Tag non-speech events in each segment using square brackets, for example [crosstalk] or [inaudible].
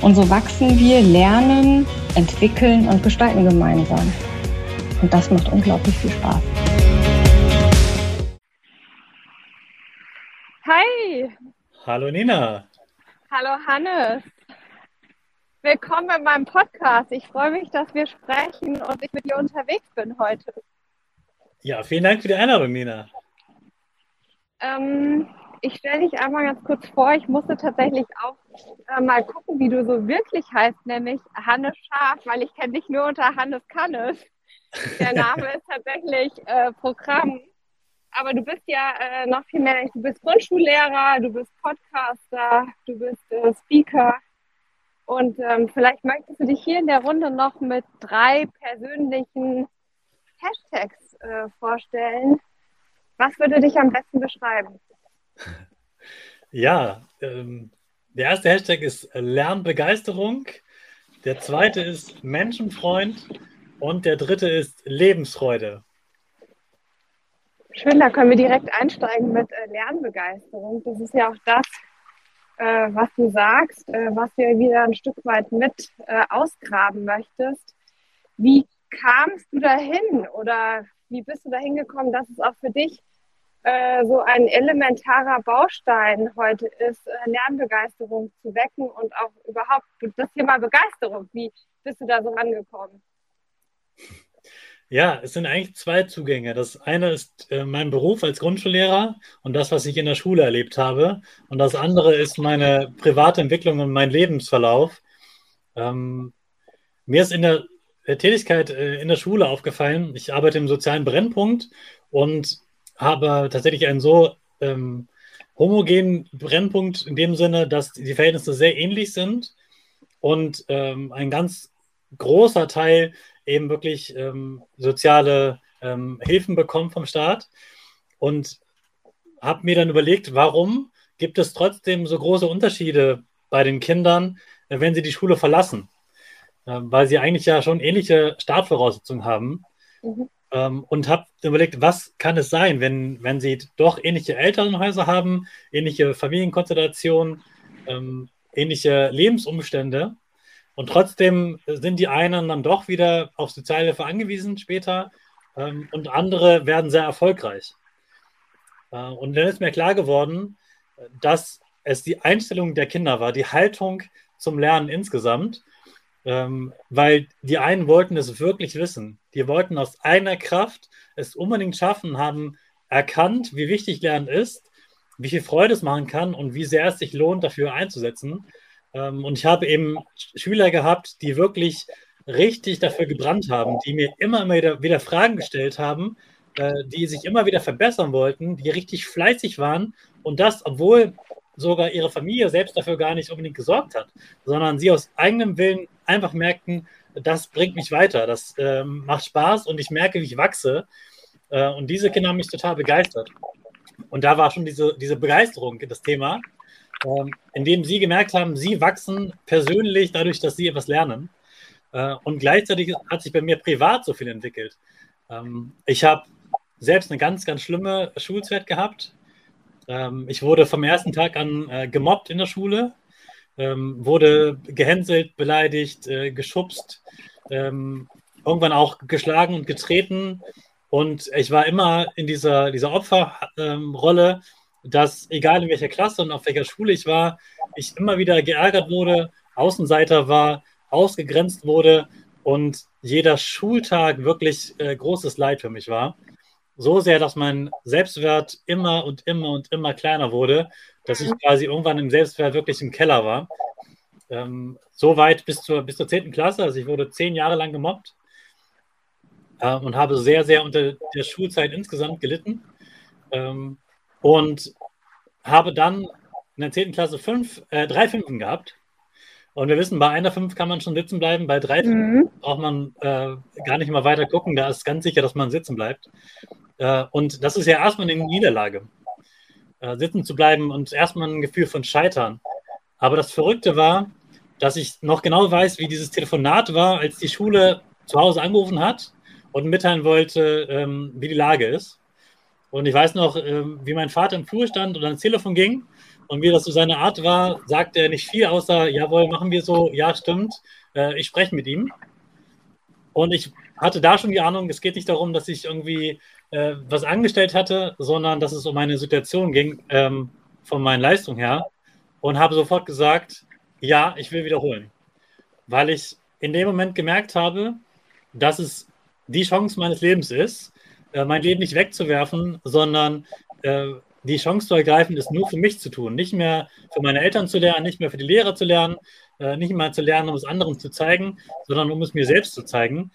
Und so wachsen wir, lernen, entwickeln und gestalten gemeinsam. Und das macht unglaublich viel Spaß. Hi! Hallo Nina! Hallo Hannes! Willkommen in meinem Podcast. Ich freue mich, dass wir sprechen und ich mit dir unterwegs bin heute. Ja, vielen Dank für die Einladung, Nina. Ähm, ich stelle dich einmal ganz kurz vor. Ich musste tatsächlich auch äh, mal gucken, wie du so wirklich heißt, nämlich Hannes Schaf, weil ich kenne dich nur unter Hannes Kannes. Der Name [laughs] ist tatsächlich äh, Programm. Aber du bist ja äh, noch viel mehr. Du bist Grundschullehrer, du bist Podcaster, du bist äh, Speaker. Und ähm, vielleicht möchtest du dich hier in der Runde noch mit drei persönlichen Hashtags äh, vorstellen. Was würde dich am besten beschreiben? Ja, ähm, der erste Hashtag ist Lernbegeisterung, der zweite ist Menschenfreund und der dritte ist Lebensfreude. Schön, da können wir direkt einsteigen mit äh, Lernbegeisterung. Das ist ja auch das, äh, was du sagst, äh, was du wieder ein Stück weit mit äh, ausgraben möchtest. Wie kamst du dahin oder wie bist du dahin gekommen, dass es auch für dich äh, so ein elementarer Baustein heute ist, äh, Lernbegeisterung zu wecken und auch überhaupt das Thema Begeisterung. Wie bist du da so angekommen? Ja, es sind eigentlich zwei Zugänge. Das eine ist äh, mein Beruf als Grundschullehrer und das, was ich in der Schule erlebt habe. Und das andere ist meine private Entwicklung und mein Lebensverlauf. Ähm, mir ist in der Tätigkeit äh, in der Schule aufgefallen, ich arbeite im sozialen Brennpunkt und habe tatsächlich einen so ähm, homogenen Brennpunkt in dem Sinne, dass die Verhältnisse sehr ähnlich sind und ähm, ein ganz großer Teil eben wirklich ähm, soziale ähm, Hilfen bekommt vom Staat. Und habe mir dann überlegt, warum gibt es trotzdem so große Unterschiede bei den Kindern, äh, wenn sie die Schule verlassen, äh, weil sie eigentlich ja schon ähnliche Startvoraussetzungen haben. Mhm ähm, und habe überlegt, was kann es sein, wenn, wenn sie doch ähnliche Elternhäuser haben, ähnliche Familienkonstellationen, ähm, ähnliche Lebensumstände und trotzdem sind die einen dann doch wieder auf Sozialhilfe angewiesen später ähm, und andere werden sehr erfolgreich. Äh, und dann ist mir klar geworden, dass es die Einstellung der Kinder war, die Haltung zum Lernen insgesamt ähm, weil die einen wollten es wirklich wissen. Die wollten aus einer Kraft es unbedingt schaffen, haben erkannt, wie wichtig Lernen ist, wie viel Freude es machen kann und wie sehr es sich lohnt, dafür einzusetzen. Ähm, und ich habe eben Schüler gehabt, die wirklich richtig dafür gebrannt haben, die mir immer wieder, wieder Fragen gestellt haben, äh, die sich immer wieder verbessern wollten, die richtig fleißig waren und das, obwohl sogar ihre Familie selbst dafür gar nicht unbedingt gesorgt hat, sondern sie aus eigenem Willen einfach merkten, das bringt mich weiter, das äh, macht Spaß und ich merke, wie ich wachse. Äh, und diese Kinder haben mich total begeistert. Und da war schon diese, diese Begeisterung das Thema, äh, indem sie gemerkt haben, sie wachsen persönlich dadurch, dass sie etwas lernen. Äh, und gleichzeitig hat sich bei mir privat so viel entwickelt. Ähm, ich habe selbst eine ganz, ganz schlimme Schulzeit gehabt. Ähm, ich wurde vom ersten Tag an äh, gemobbt in der Schule, ähm, wurde gehänselt, beleidigt, äh, geschubst, ähm, irgendwann auch geschlagen und getreten. Und ich war immer in dieser, dieser Opferrolle, dass egal in welcher Klasse und auf welcher Schule ich war, ich immer wieder geärgert wurde, Außenseiter war ausgegrenzt wurde und jeder Schultag wirklich äh, großes Leid für mich war. So sehr, dass mein Selbstwert immer und immer und immer kleiner wurde, dass ich quasi irgendwann im Selbstwert wirklich im Keller war. Ähm, so weit bis zur, bis zur 10. Klasse. Also ich wurde zehn Jahre lang gemobbt äh, und habe sehr, sehr unter der Schulzeit insgesamt gelitten. Ähm, und habe dann in der 10. Klasse fünf, äh, drei Fünfen gehabt. Und wir wissen, bei einer Fünf kann man schon sitzen bleiben, bei drei mhm. braucht man äh, gar nicht mal weiter gucken. Da ist ganz sicher, dass man sitzen bleibt. Äh, und das ist ja erstmal eine Niederlage, äh, sitzen zu bleiben und erstmal ein Gefühl von Scheitern. Aber das Verrückte war, dass ich noch genau weiß, wie dieses Telefonat war, als die Schule zu Hause angerufen hat und mitteilen wollte, ähm, wie die Lage ist. Und ich weiß noch, ähm, wie mein Vater im Flur stand und ans Telefon ging. Und wie das so seine Art war, sagte er nicht viel, außer, jawohl, machen wir so, ja, stimmt, äh, ich spreche mit ihm. Und ich hatte da schon die Ahnung, es geht nicht darum, dass ich irgendwie äh, was angestellt hatte, sondern dass es um eine Situation ging, ähm, von meinen Leistungen her. Und habe sofort gesagt, ja, ich will wiederholen. Weil ich in dem Moment gemerkt habe, dass es die Chance meines Lebens ist, äh, mein Leben nicht wegzuwerfen, sondern äh, die Chance zu ergreifen, es nur für mich zu tun. Nicht mehr für meine Eltern zu lernen, nicht mehr für die Lehrer zu lernen, äh, nicht mehr zu lernen, um es anderen zu zeigen, sondern um es mir selbst zu zeigen.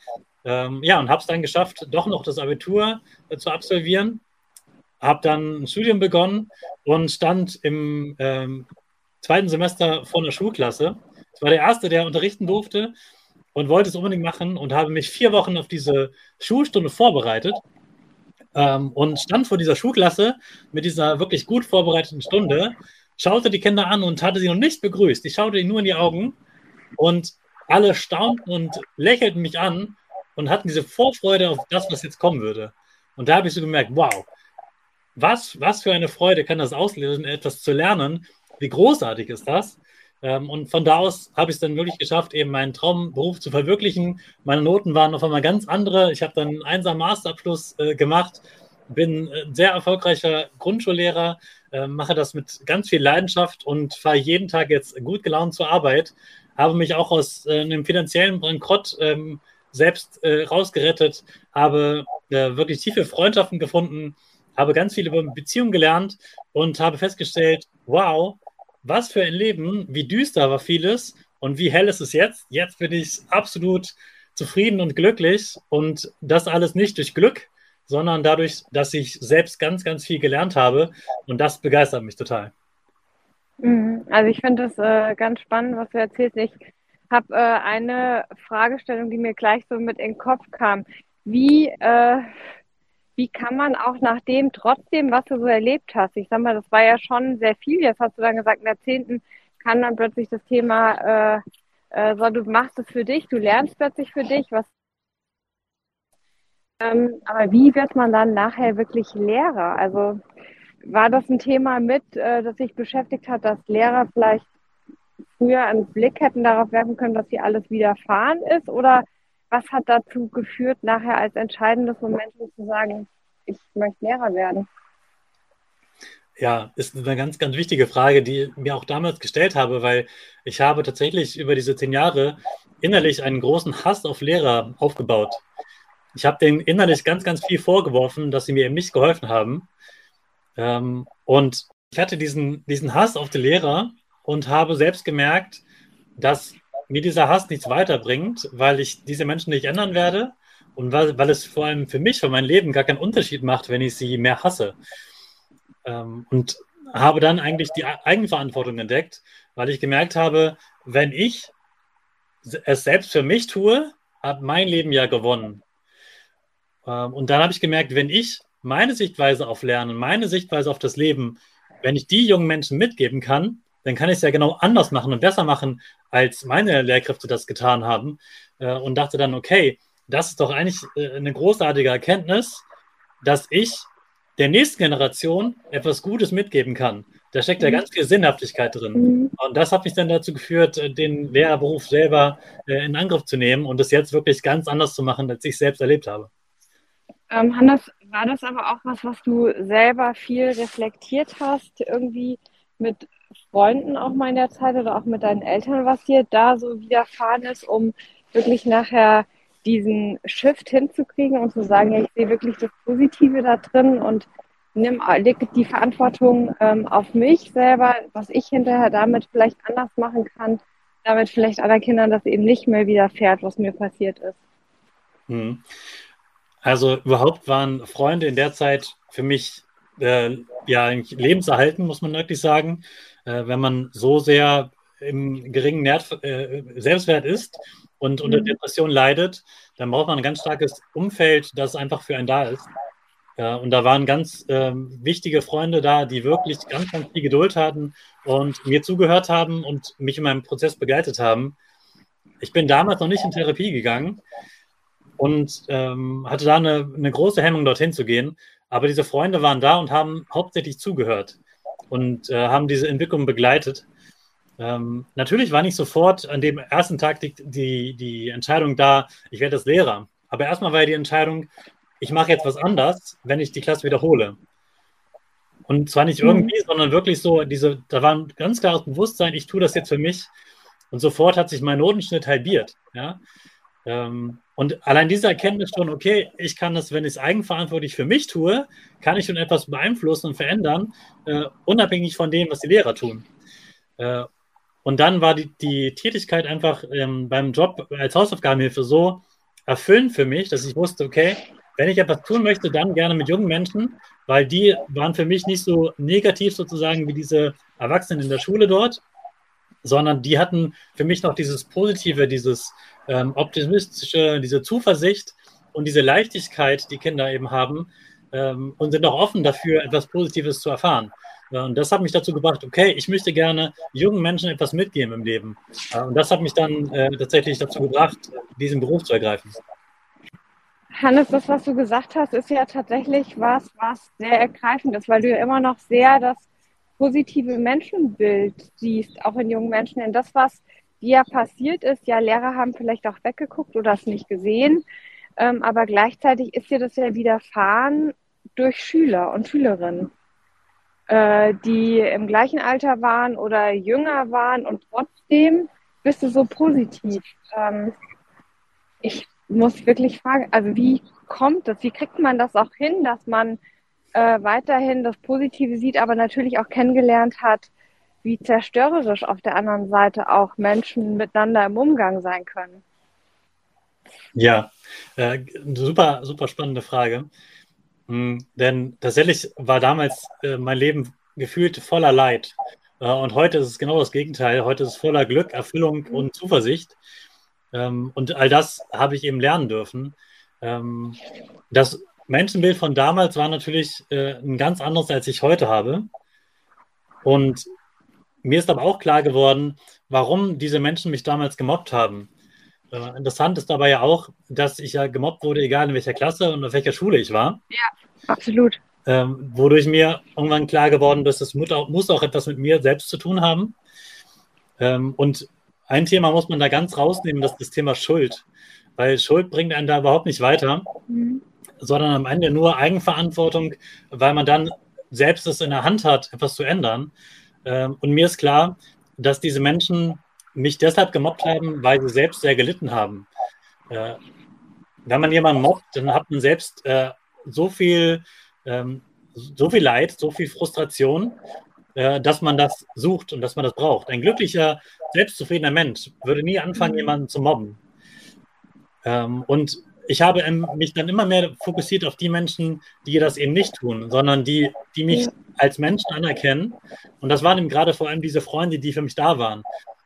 Ähm, ja, und habe es dann geschafft, doch noch das Abitur äh, zu absolvieren. Habe dann ein Studium begonnen und stand im ähm, zweiten Semester vor einer Schulklasse. Ich war der Erste, der unterrichten durfte und wollte es unbedingt machen und habe mich vier Wochen auf diese Schulstunde vorbereitet ähm, und stand vor dieser Schulklasse mit dieser wirklich gut vorbereiteten Stunde, schaute die Kinder an und hatte sie noch nicht begrüßt. Ich schaute ihnen nur in die Augen und alle staunten und lächelten mich an und hatten diese Vorfreude auf das, was jetzt kommen würde. Und da habe ich so gemerkt, wow, was, was für eine Freude kann das auslösen, etwas zu lernen. Wie großartig ist das? Ähm, und von da aus habe ich es dann wirklich geschafft, eben meinen Traumberuf zu verwirklichen. Meine Noten waren auf einmal ganz andere. Ich habe dann einen einsamen Masterabschluss äh, gemacht, bin ein sehr erfolgreicher Grundschullehrer, äh, mache das mit ganz viel Leidenschaft und fahre jeden Tag jetzt gut gelaunt zur Arbeit. Habe mich auch aus äh, einem finanziellen Bankrott ähm, selbst äh, rausgerettet, habe äh, wirklich tiefe Freundschaften gefunden, habe ganz viel über Beziehungen gelernt und habe festgestellt, wow, was für ein Leben, wie düster war vieles und wie hell ist es jetzt. Jetzt bin ich absolut zufrieden und glücklich und das alles nicht durch Glück, sondern dadurch, dass ich selbst ganz, ganz viel gelernt habe und das begeistert mich total. Mhm. Also ich finde das äh, ganz spannend, was du erzählst. Ich habe äh, eine Fragestellung, die mir gleich so mit in den Kopf kam. Wie äh, wie kann man auch nach dem trotzdem, was du so erlebt hast, ich sag mal, das war ja schon sehr viel, jetzt hast du dann gesagt, in der zehnten kann dann plötzlich das Thema, äh, äh, so, du machst es für dich, du lernst plötzlich für dich, was ähm, aber wie wird man dann nachher wirklich Lehrer? Also war das ein Thema mit, äh, das sich beschäftigt hat, dass Lehrer vielleicht früher einen Blick hätten darauf werfen können, dass sie alles widerfahren ist? Oder was hat dazu geführt, nachher als entscheidendes Moment zu sagen, ich möchte Lehrer werden? Ja, ist eine ganz, ganz wichtige Frage, die ich mir auch damals gestellt habe, weil ich habe tatsächlich über diese zehn Jahre innerlich einen großen Hass auf Lehrer aufgebaut. Ich habe denen innerlich ganz, ganz viel vorgeworfen, dass sie mir eben nicht geholfen haben. Ähm, und ich hatte diesen, diesen Hass auf die Lehrer und habe selbst gemerkt, dass mir dieser Hass nichts weiterbringt, weil ich diese Menschen nicht ändern werde und weil, weil es vor allem für mich, für mein Leben gar keinen Unterschied macht, wenn ich sie mehr hasse. Ähm, und habe dann eigentlich die Eigenverantwortung entdeckt, weil ich gemerkt habe, wenn ich es selbst für mich tue, hat mein Leben ja gewonnen. Ähm, und dann habe ich gemerkt, wenn ich meine Sichtweise auf Lernen, meine Sichtweise auf das Leben, wenn ich die jungen Menschen mitgeben kann, dann kann ich es ja genau anders machen und besser machen, als meine Lehrkräfte das getan haben. Äh, und dachte dann, okay, das ist doch eigentlich äh, eine großartige Erkenntnis, dass ich der nächsten Generation etwas Gutes mitgeben kann. Da steckt ja mhm. ganz viel Sinnhaftigkeit drin. Mhm. Und das hat mich dann dazu geführt, äh, den Lehrerberuf selber in Angriff zu nehmen und es jetzt wirklich ganz anders zu machen, als ich selbst erlebt habe. Ähm, Hannes, war das aber auch was, was du selber viel reflektiert hast, irgendwie mit Freunden auch mal in der Zeit oder auch mit deinen Eltern, was dir da so widerfahren ist, um wirklich nachher diesen Shift hinzukriegen und zu sagen, ja, ich sehe wirklich das Positive da drin und nimm leg die Verantwortung ähm, auf mich selber, was ich hinterher damit vielleicht anders machen kann, damit vielleicht anderen Kindern das eben nicht mehr widerfährt, was mir passiert ist. Hm. Also überhaupt waren Freunde in der Zeit für mich äh, ja lebenserhalten, muss man wirklich sagen. Äh, wenn man so sehr im geringen Nerd, äh, Selbstwert ist und unter mhm. Depression leidet, dann braucht man ein ganz starkes Umfeld, das einfach für einen da ist. Ja, und da waren ganz ähm, wichtige Freunde da, die wirklich ganz, ganz viel Geduld hatten und mir zugehört haben und mich in meinem Prozess begleitet haben. Ich bin damals noch nicht in Therapie gegangen und ähm, hatte da eine, eine große Hemmung, dorthin zu gehen. Aber diese Freunde waren da und haben hauptsächlich zugehört und äh, haben diese Entwicklung begleitet. Ähm, natürlich war nicht sofort an dem ersten Tag die, die, die Entscheidung da, ich werde das Lehrer. Aber erstmal war ja die Entscheidung, ich mache jetzt was anders, wenn ich die Klasse wiederhole. Und zwar nicht irgendwie, mhm. sondern wirklich so, diese, da war ein ganz klares Bewusstsein, ich tue das jetzt für mich. Und sofort hat sich mein Notenschnitt halbiert. Ja? Ähm, und allein diese Erkenntnis schon, okay, ich kann das, wenn ich es eigenverantwortlich für mich tue, kann ich schon etwas beeinflussen und verändern, äh, unabhängig von dem, was die Lehrer tun. Äh, und dann war die, die Tätigkeit einfach ähm, beim Job als Hausaufgabenhilfe so erfüllend für mich, dass ich wusste, okay, wenn ich etwas tun möchte, dann gerne mit jungen Menschen, weil die waren für mich nicht so negativ sozusagen wie diese Erwachsenen in der Schule dort, sondern die hatten für mich noch dieses Positive, dieses ähm, optimistische, diese Zuversicht und diese Leichtigkeit, die Kinder eben haben ähm, und sind auch offen dafür, etwas Positives zu erfahren. Und das hat mich dazu gebracht, okay, ich möchte gerne jungen Menschen etwas mitgeben im Leben. Und das hat mich dann äh, tatsächlich dazu gebracht, diesen Beruf zu ergreifen. Hannes, das, was du gesagt hast, ist ja tatsächlich was, was sehr ergreifend ist, weil du ja immer noch sehr das positive Menschenbild siehst, auch in jungen Menschen. Denn das, was dir passiert ist, ja, Lehrer haben vielleicht auch weggeguckt oder es nicht gesehen, ähm, aber gleichzeitig ist dir das ja widerfahren durch Schüler und Schülerinnen, äh, die im gleichen Alter waren oder jünger waren und trotzdem bist du so positiv. Ähm, ich muss wirklich fragen, also wie kommt das? Wie kriegt man das auch hin, dass man äh, weiterhin das Positive sieht, aber natürlich auch kennengelernt hat, wie zerstörerisch auf der anderen Seite auch Menschen miteinander im Umgang sein können? Ja, äh, super, super spannende Frage. Mhm, denn tatsächlich war damals äh, mein Leben gefühlt voller Leid. Äh, und heute ist es genau das Gegenteil. Heute ist es voller Glück, Erfüllung und Zuversicht. Ähm, und all das habe ich eben lernen dürfen. Ähm, das Menschenbild von damals war natürlich äh, ein ganz anderes, als ich heute habe. Und mir ist aber auch klar geworden, warum diese Menschen mich damals gemobbt haben. Äh, interessant ist dabei ja auch, dass ich ja gemobbt wurde, egal in welcher Klasse und auf welcher Schule ich war. Ja, absolut. Ähm, wodurch mir irgendwann klar geworden ist, das muss auch, muss auch etwas mit mir selbst zu tun haben. Ähm, und ein Thema muss man da ganz rausnehmen, das ist das Thema Schuld. Weil Schuld bringt einen da überhaupt nicht weiter, mhm. sondern am Ende nur Eigenverantwortung, weil man dann selbst es in der Hand hat, etwas zu ändern. Ähm, und mir ist klar, dass diese Menschen mich deshalb gemobbt haben, weil sie selbst sehr gelitten haben. Äh, wenn man jemanden mobbt, dann hat man selbst äh, so viel, ähm, so viel Leid, so viel Frustration, äh, dass man das sucht und dass man das braucht. Ein glücklicher, selbstzufriedener Mensch würde nie anfangen, jemanden zu mobben. Ähm, und ich habe mich dann immer mehr fokussiert auf die Menschen, die das eben nicht tun, sondern die, die mich als Menschen anerkennen. Und das waren eben gerade vor allem diese Freunde, die für mich da waren.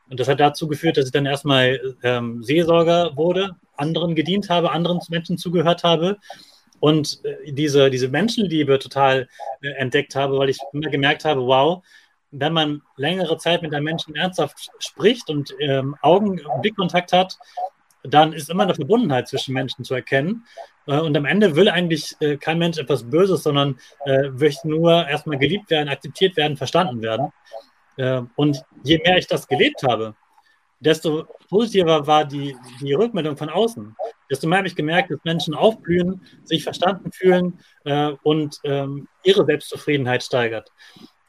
Und das hat dazu geführt, dass ich dann erstmal ähm, Seelsorger wurde, anderen gedient habe, anderen Menschen zugehört habe und äh, diese, diese Menschenliebe total äh, entdeckt habe, weil ich immer gemerkt habe, wow, wenn man längere Zeit mit einem Menschen ernsthaft spricht und ähm, Augen- und Blickkontakt hat, dann ist immer eine Verbundenheit zwischen Menschen zu erkennen. Äh, und am Ende will eigentlich äh, kein Mensch etwas Böses, sondern äh, möchte nur erstmal geliebt werden, akzeptiert werden, verstanden werden. Äh, und je mehr ich das gelebt habe, desto positiver war die, die Rückmeldung von außen. Desto mehr habe ich gemerkt, dass Menschen aufblühen, sich verstanden fühlen äh, und ähm, ihre Selbstzufriedenheit steigert.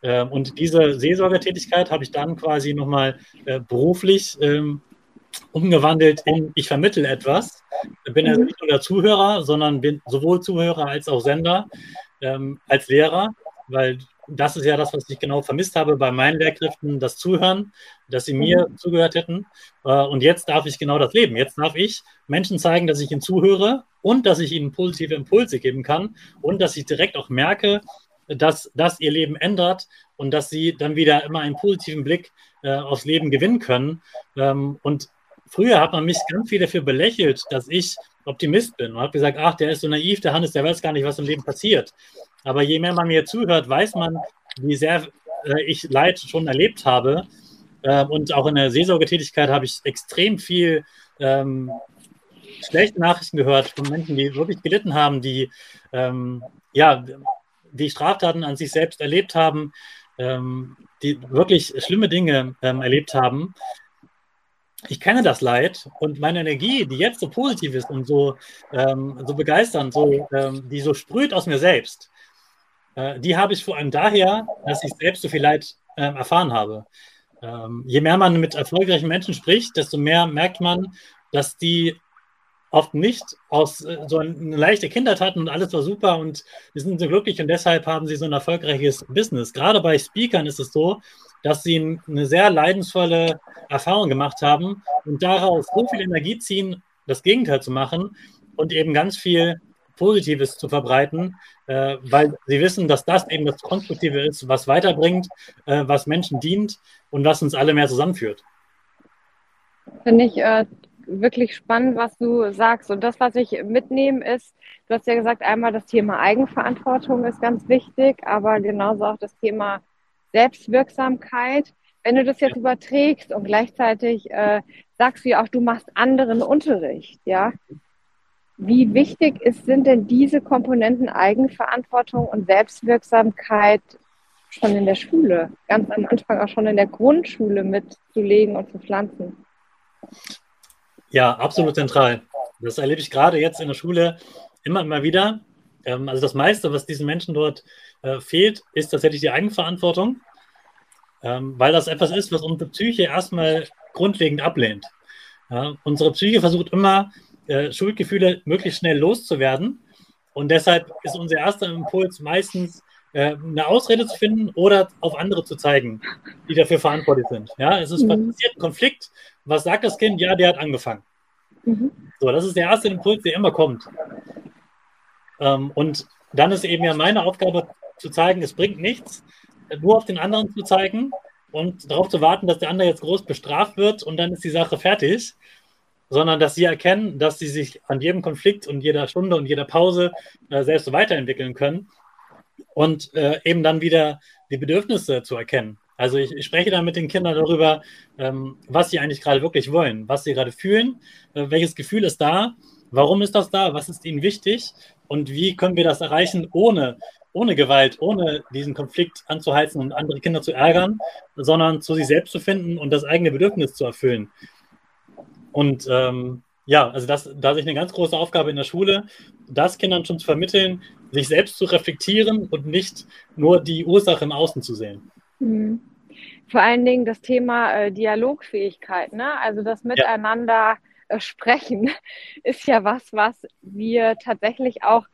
Und diese Seelsorgertätigkeit habe ich dann quasi nochmal äh, beruflich ähm, umgewandelt in, ich vermittle etwas. Ich bin also nicht nur der Zuhörer, sondern bin sowohl Zuhörer als auch Sender, ähm, als Lehrer, weil das ist ja das, was ich genau vermisst habe bei meinen Lehrkräften, das Zuhören, dass sie mir mhm. zugehört hätten. Äh, und jetzt darf ich genau das leben. Jetzt darf ich Menschen zeigen, dass ich ihnen zuhöre und dass ich ihnen positive Impulse geben kann und dass ich direkt auch merke, dass das ihr Leben ändert und dass sie dann wieder immer einen positiven Blick äh, aufs Leben gewinnen können. Ähm, und früher hat man mich ganz viel dafür belächelt, dass ich Optimist bin und habe gesagt, ach, der ist so naiv, der Hannes, der weiß gar nicht, was im Leben passiert. Aber je mehr man mir zuhört, weiß man, wie sehr äh, ich Leid schon erlebt habe. Äh, und auch in der Seelsorgetätigkeit habe ich extrem viel ähm, schlechte Nachrichten gehört von Menschen, die wirklich gelitten haben, die ähm, ja, die Straftaten an sich selbst erlebt haben, ähm, die wirklich schlimme Dinge ähm, erlebt haben. Ich kenne das Leid und meine Energie, die jetzt so positiv ist und so, ähm, so begeisternd, so, ähm, die so sprüht aus mir selbst, äh, die habe ich vor allem daher, dass ich selbst so viel Leid äh, erfahren habe. Ähm, je mehr man mit erfolgreichen Menschen spricht, desto mehr merkt man, dass die oft nicht aus äh, so eine leichte Kindheit hatten und alles war super und die sind so glücklich und deshalb haben sie so ein erfolgreiches Business. Gerade bei Speakern ist es so, dass sie eine sehr leidensvolle Erfahrung gemacht haben und daraus so viel Energie ziehen, das Gegenteil zu machen und eben ganz viel Positives zu verbreiten, äh, weil sie wissen, dass das eben das Konstruktive ist, was weiterbringt, äh, was Menschen dient und was uns alle mehr zusammenführt. Finde ich äh, wirklich spannend, was du sagst. Und das, was ich mitnehme, ist, du hast ja gesagt, einmal das Thema Eigenverantwortung ist ganz wichtig, aber genauso auch das Thema Selbstwirksamkeit. Wenn du das jetzt überträgst und gleichzeitig äh, sagst du ja auch, du machst anderen Unterricht, ja. Wie wichtig ist, sind denn diese Komponenten Eigenverantwortung und Selbstwirksamkeit schon in der Schule, ganz am Anfang auch schon in der Grundschule mitzulegen und zu pflanzen? Ja, absolut zentral. Das erlebe ich gerade jetzt in der Schule immer, immer wieder. Ähm, also das meiste, was diesen Menschen dort äh, fehlt, ist tatsächlich die Eigenverantwortung, ähm, weil das etwas ist, was unsere Psyche erstmal grundlegend ablehnt. Ja, unsere Psyche versucht immer, äh, Schuldgefühle möglichst schnell loszuwerden. Und deshalb ist unser erster Impuls meistens, äh, eine Ausrede zu finden oder auf andere zu zeigen, die dafür verantwortlich sind. Ja, es ist mhm. passiert ein Konflikt. Was sagt das Kind? Ja, der hat angefangen. Mhm. So, das ist der erste Impuls, der immer kommt. Ähm, und dann ist eben ja meine Aufgabe zu zeigen, es bringt nichts, nur auf den anderen zu zeigen und darauf zu warten, dass der andere jetzt groß bestraft wird und dann ist die Sache fertig, sondern dass sie erkennen, dass sie sich an jedem Konflikt und jeder Stunde und jeder Pause äh, selbst weiterentwickeln können und äh, eben dann wieder die Bedürfnisse zu erkennen. Also ich, ich spreche dann mit den Kindern darüber, ähm, was sie eigentlich gerade wirklich wollen, was sie gerade fühlen, äh, welches Gefühl ist da, warum ist das da, was ist ihnen wichtig und wie können wir das erreichen, ohne, ohne Gewalt, ohne diesen Konflikt anzuheizen und andere Kinder zu ärgern, sondern zu sich selbst zu finden und das eigene Bedürfnis zu erfüllen. Und ähm, ja, also das, da sehe ich eine ganz große Aufgabe in der Schule, das Kindern schon zu vermitteln, sich selbst zu reflektieren und nicht nur die Ursache im Außen zu sehen. Mhm. Vor allen Dingen das Thema äh, Dialogfähigkeit, ne? also das Miteinander ja. Äh, sprechen, [laughs] ist ja was, was wir tatsächlich auch,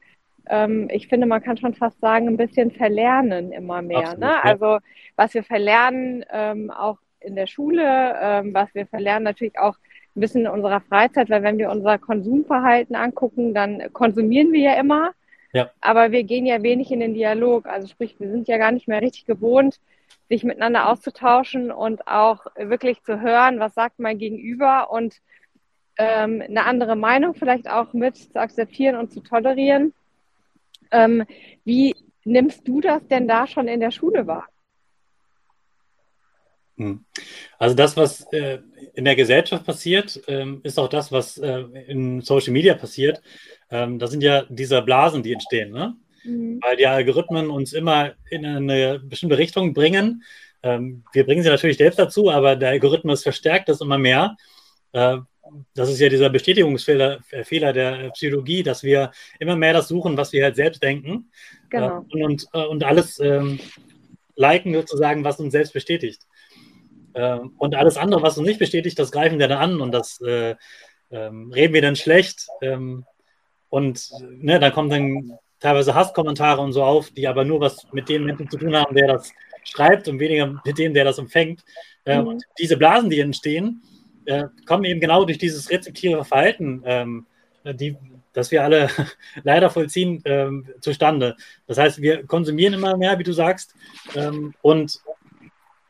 ähm, ich finde, man kann schon fast sagen, ein bisschen verlernen immer mehr. Absolut, ne? Ja. Also was wir verlernen, ähm, auch in der Schule, ähm, was wir verlernen natürlich auch ein bisschen in unserer Freizeit, weil wenn wir unser Konsumverhalten angucken, dann konsumieren wir ja immer. Ja. Aber wir gehen ja wenig in den Dialog. Also sprich, wir sind ja gar nicht mehr richtig gewohnt, sich miteinander auszutauschen und auch wirklich zu hören, was sagt mein Gegenüber und ähm, eine andere Meinung vielleicht auch mit zu akzeptieren und zu tolerieren. Ähm, wie nimmst du das denn da schon in der Schule wahr? Hm. Also das, was äh, in der Gesellschaft passiert, ähm, ist auch das, was äh, in Social Media passiert. Ähm, das sind ja diese Blasen, die entstehen, ne? mhm. weil die Algorithmen uns immer in eine bestimmte Richtung bringen. Ähm, wir bringen sie natürlich selbst dazu, aber der Algorithmus verstärkt das immer mehr. Äh, das ist ja dieser Bestätigungsfehler äh, Fehler der Psychologie, dass wir immer mehr das suchen, was wir halt selbst denken. Genau. Äh, und, und, äh, und alles ähm, liken sozusagen, was uns selbst bestätigt. Ähm, und alles andere, was uns nicht bestätigt, das greifen wir dann an und das äh, ähm, reden wir dann schlecht. Ähm, und ne, da kommen dann teilweise Hasskommentare und so auf, die aber nur was mit dem Menschen zu tun haben, der das schreibt und weniger mit dem, der das empfängt. Äh, mhm. Und diese Blasen, die entstehen, äh, kommen eben genau durch dieses rezeptive Verhalten, ähm, die, das wir alle [laughs] leider vollziehen, ähm, zustande. Das heißt, wir konsumieren immer mehr, wie du sagst, ähm, und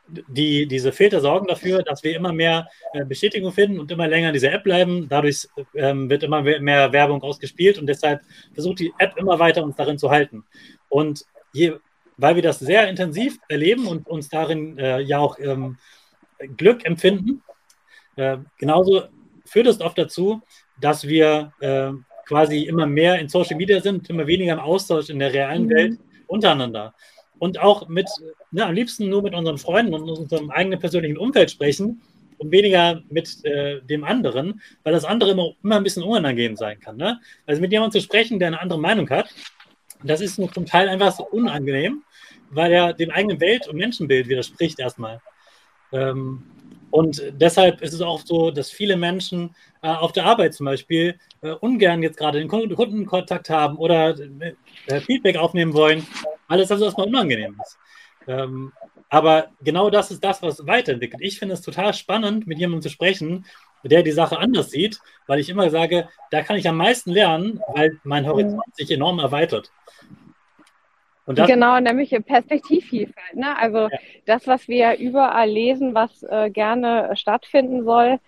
die, diese Filter sorgen dafür, dass wir immer mehr äh, Bestätigung finden und immer länger in dieser App bleiben. Dadurch ähm, wird immer mehr Werbung ausgespielt und deshalb versucht die App immer weiter uns darin zu halten. Und je, weil wir das sehr intensiv erleben und uns darin äh, ja auch ähm, Glück empfinden, äh, genauso führt es oft dazu, dass wir äh, quasi immer mehr in Social Media sind, immer weniger im Austausch in der realen mhm. Welt untereinander und auch mit, ne, am liebsten nur mit unseren Freunden und unserem eigenen persönlichen Umfeld sprechen und weniger mit äh, dem anderen, weil das andere immer, immer ein bisschen unangenehm sein kann. Ne? Also mit jemandem zu sprechen, der eine andere Meinung hat, das ist zum Teil einfach so unangenehm, weil er dem eigenen Welt- und Menschenbild widerspricht erstmal. Ähm, und deshalb ist es auch so, dass viele Menschen äh, auf der Arbeit zum Beispiel äh, ungern jetzt gerade den Kundenkontakt haben oder äh, Feedback aufnehmen wollen, weil es also erstmal unangenehm ist. Ähm, aber genau das ist das, was weiterentwickelt. Ich finde es total spannend, mit jemandem zu sprechen, der die Sache anders sieht, weil ich immer sage, da kann ich am meisten lernen, weil mein Horizont sich enorm erweitert. Genau, nämlich Perspektivvielfalt. Ne? Also ja. das, was wir überall lesen, was äh, gerne stattfinden soll,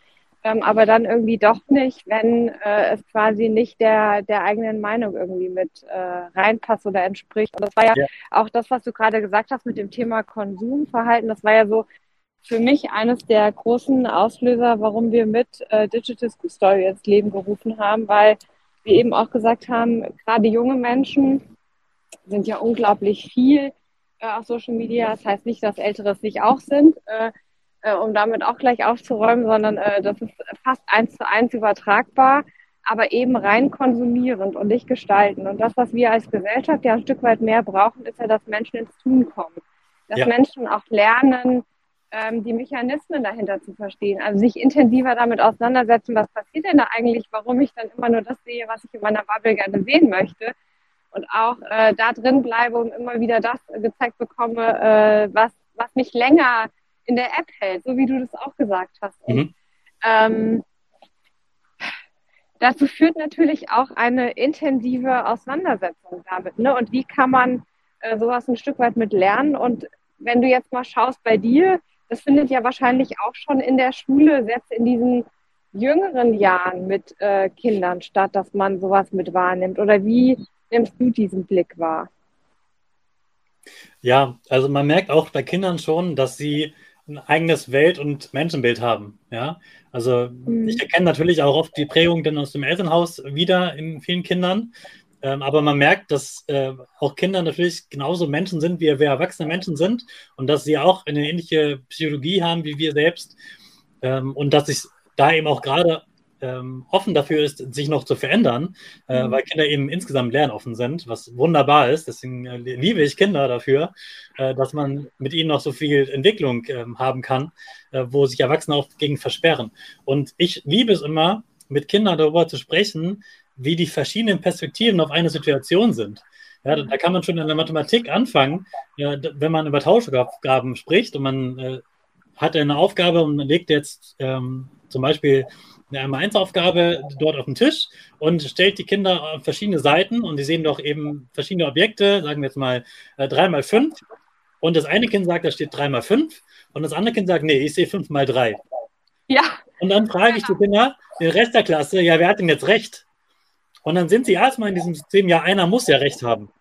ähm, aber dann irgendwie doch nicht, wenn äh, es quasi nicht der, der eigenen Meinung irgendwie mit äh, reinpasst oder entspricht. Und das war ja, ja, auch das, was du gerade gesagt hast mit dem Thema Konsumverhalten. Das war ja so für mich eines der großen Auslöser, warum wir mit äh, Digital School Story ins Leben gerufen haben, weil wir eben auch gesagt haben, gerade junge Menschen sind ja unglaublich viel äh, auf Social Media. Das heißt nicht, dass Ältere es nicht auch sind. Äh, äh, um damit auch gleich aufzuräumen, sondern äh, das ist fast eins zu eins übertragbar, aber eben rein konsumierend und nicht gestalten. Und das, was wir als Gesellschaft ja ein Stück weit mehr brauchen, ist ja, dass Menschen ins Tun kommen. Dass ja. Menschen auch lernen, ähm, die Mechanismen dahinter zu verstehen, also sich intensiver damit auseinandersetzen, was passiert denn da eigentlich, warum ich dann immer nur das sehe, was ich in meiner Bubble gerne sehen möchte und auch äh, da drin bleibe und immer wieder das gezeigt bekomme, äh, was, was mich länger in der App hält, so wie du das auch gesagt hast. Und, mhm. ähm, dazu führt natürlich auch eine intensive Auseinandersetzung damit. Ne? Und wie kann man äh, sowas ein Stück weit mit lernen? Und wenn du jetzt mal schaust bei dir, das findet ja wahrscheinlich auch schon in der Schule, selbst in diesen jüngeren Jahren mit äh, Kindern statt, dass man sowas mit wahrnimmt. Oder wie nimmst du diesen Blick wahr? Ja, also man merkt auch bei Kindern schon, dass sie ein eigenes Welt- und Menschenbild haben. Ja, also mhm. ich erkenne natürlich auch oft die Prägung dann aus dem Elternhaus wieder in vielen Kindern. Ähm, aber man merkt, dass äh, auch Kinder natürlich genauso Menschen sind, wie wir erwachsene Menschen sind und dass sie auch eine ähnliche Psychologie haben wie wir selbst ähm, und dass sich da eben auch gerade ähm, offen dafür ist, sich noch zu verändern, äh, mhm. weil Kinder eben insgesamt lernoffen sind, was wunderbar ist. Deswegen äh, liebe ich Kinder dafür, äh, dass man mit ihnen noch so viel Entwicklung ähm, haben kann, äh, wo sich Erwachsene auch gegen versperren. Und ich liebe es immer, mit Kindern darüber zu sprechen, wie die verschiedenen Perspektiven auf eine Situation sind. Ja, da kann man schon in der Mathematik anfangen, wenn man über Tauschaufgaben spricht und man äh, hat eine Aufgabe und legt jetzt ähm, zum Beispiel eine Einmal-Eins-Aufgabe dort auf dem Tisch und stellt die Kinder auf verschiedene Seiten und die sehen doch eben verschiedene Objekte, sagen wir jetzt mal äh, 3 mal 5. Und das eine Kind sagt, da steht 3 mal 5 und das andere Kind sagt, nee, ich sehe 5 mal 3. Ja. Und dann frage ich die Kinder, den Rest der Klasse, ja, wer hat denn jetzt recht? Und dann sind sie erstmal in diesem System, ja, einer muss ja recht haben.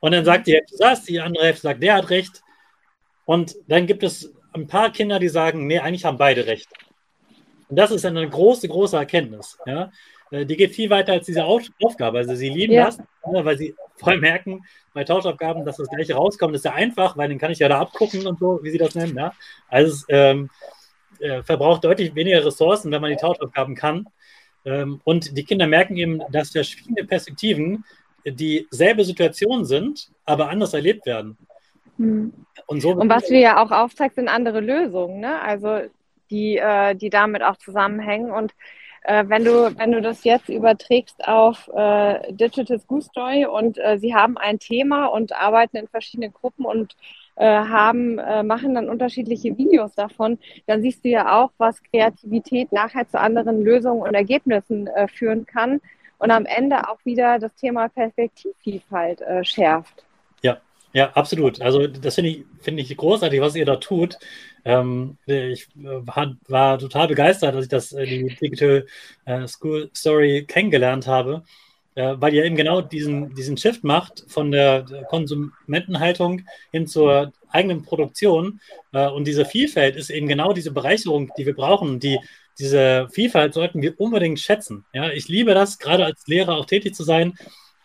Und dann sagt die Hälfte das, die andere Hälfte sagt, der hat recht. Und dann gibt es ein paar Kinder, die sagen, nee, eigentlich haben beide recht. Und das ist eine große, große Erkenntnis. Ja? Äh, die geht viel weiter als diese Aufgabe. Also sie lieben ja. das, ne, weil sie voll merken, bei Tauschaufgaben, dass das gleiche rauskommt, ist ja einfach, weil den kann ich ja da abgucken und so, wie sie das nennen. Ja? Also es ähm, äh, verbraucht deutlich weniger Ressourcen, wenn man die Tauschaufgaben kann. Ähm, und die Kinder merken eben, dass verschiedene Perspektiven dieselbe Situation sind, aber anders erlebt werden. Hm. Und, so und was du ja auch aufzeigst, sind andere Lösungen, ne? Also die, äh, die damit auch zusammenhängen. Und äh, wenn du, wenn du das jetzt überträgst auf äh, Digital School Story und äh, sie haben ein Thema und arbeiten in verschiedenen Gruppen und äh, haben, äh, machen dann unterschiedliche Videos davon, dann siehst du ja auch, was Kreativität nachher zu anderen Lösungen und Ergebnissen äh, führen kann und am Ende auch wieder das Thema Perspektivvielfalt äh, schärft. Ja, absolut. Also das finde ich, finde ich großartig, was ihr da tut. Ähm, ich äh, war, war, total begeistert, dass ich das äh, die Digital äh, School Story kennengelernt habe, äh, weil ihr eben genau diesen, diesen Shift macht von der Konsumentenhaltung hin zur eigenen Produktion. Äh, und diese Vielfalt ist eben genau diese Bereicherung, die wir brauchen. Die, diese Vielfalt sollten wir unbedingt schätzen. Ja, ich liebe das, gerade als Lehrer auch tätig zu sein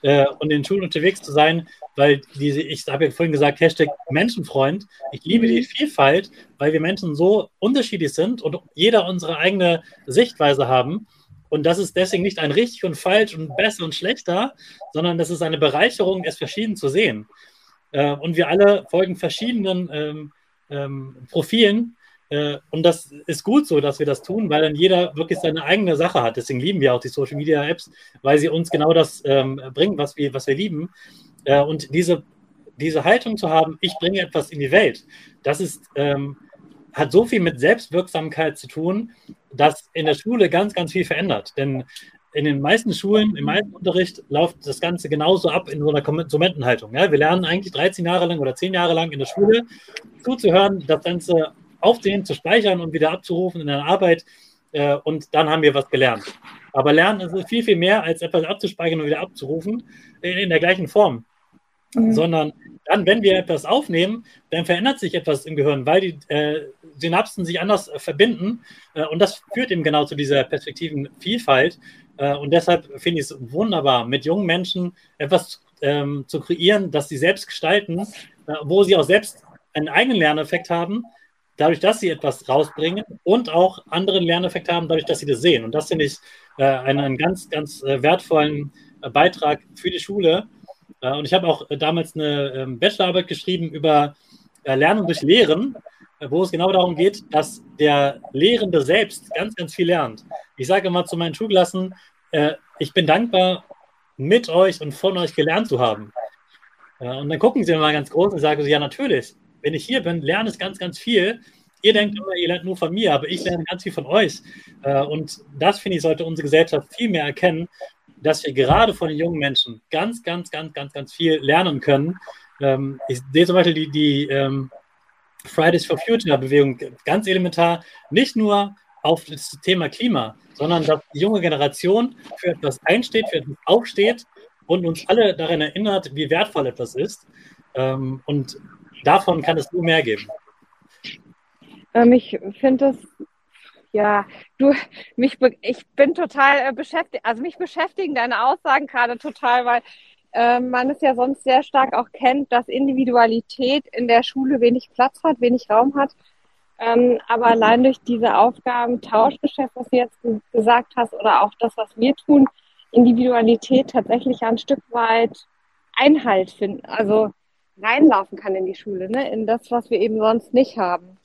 äh, und in Schulen unterwegs zu sein, weil diese, ich habe ja vorhin gesagt, Hashtag Menschenfreund. Ich liebe die Vielfalt, weil wir Menschen so unterschiedlich sind und jeder unsere eigene Sichtweise haben. Und das ist deswegen nicht ein richtig und falsch und besser und schlechter, sondern das ist eine Bereicherung, es verschieden zu sehen. Äh, und wir alle folgen verschiedenen ähm, ähm, Profilen und das ist gut so, dass wir das tun, weil dann jeder wirklich seine eigene Sache hat. Deswegen lieben wir auch die Social Media Apps, weil sie uns genau das ähm, bringen, was wir, was wir lieben. Äh, und diese, diese Haltung zu haben, ich bringe etwas in die Welt, das ist, ähm, hat so viel mit Selbstwirksamkeit zu tun, dass in der Schule ganz, ganz viel verändert. Denn in den meisten Schulen, im meisten Unterricht läuft das Ganze genauso ab in so einer Konsumentenhaltung. Ja, wir lernen eigentlich 13 Jahre lang oder 10 Jahre lang in der Schule zuzuhören, das Ganze aufzunehmen, zu speichern und wieder abzurufen in der Arbeit. Äh, und dann haben wir was gelernt. Aber Lernen ist viel, viel mehr, als etwas abzuspeichern und wieder abzurufen in, in der gleichen Form. Mhm. Sondern dann, wenn wir etwas aufnehmen, dann verändert sich etwas im Gehirn, weil die äh, Synapsen sich anders äh, verbinden. Äh, und das führt eben genau zu dieser Perspektivenvielfalt. Äh, und deshalb finde ich es wunderbar, mit jungen Menschen etwas ähm, zu kreieren, das sie selbst gestalten, äh, wo sie auch selbst einen eigenen Lerneffekt haben, dadurch, dass sie etwas rausbringen und auch anderen Lerneffekt haben, dadurch, dass sie das sehen. Und das finde ich äh, einen, einen, ganz, ganz äh, wertvollen äh, Beitrag für die Schule. Äh, und ich habe auch äh, damals eine ähm, Bachelorarbeit geschrieben über äh, Lernen durch Lehren, wo es genau darum geht, dass der Lehrende selbst ganz, ganz viel lernt. Ich sage immer zu meinen Schulklassen, ich bin dankbar, mit euch und von euch gelernt zu haben. und dann gucken sie mal ganz groß und sagen, ja, natürlich wenn ich hier bin, lerne ich ganz, ganz viel. Ihr denkt immer, ihr lernt nur von mir, aber ich lerne ganz viel von euch. Äh, und das, finde ich, sollte unsere Gesellschaft viel mehr erkennen, dass wir gerade von den jungen Menschen ganz, ganz, ganz, ganz, ganz viel lernen können. Ähm, ich sehe zum Beispiel die, die ähm, Fridays for Future Bewegung ganz elementar, nicht nur auf das Thema Klima, sondern dass die junge Generation für etwas einsteht, für etwas aufsteht und uns alle daran erinnert, wie wertvoll etwas ist. Ähm, und Davon kann es nur mehr geben. Ähm, ich finde es, ja, du, mich, ich bin total äh, beschäftigt, also mich beschäftigen deine Aussagen gerade total, weil äh, man es ja sonst sehr stark auch kennt, dass Individualität in der Schule wenig Platz hat, wenig Raum hat. Ähm, aber allein durch diese Aufgaben, Tauschgeschäft, was du jetzt gesagt hast, oder auch das, was wir tun, Individualität tatsächlich ein Stück weit Einhalt finden. Also reinlaufen kann in die Schule, ne? in das, was wir eben sonst nicht haben.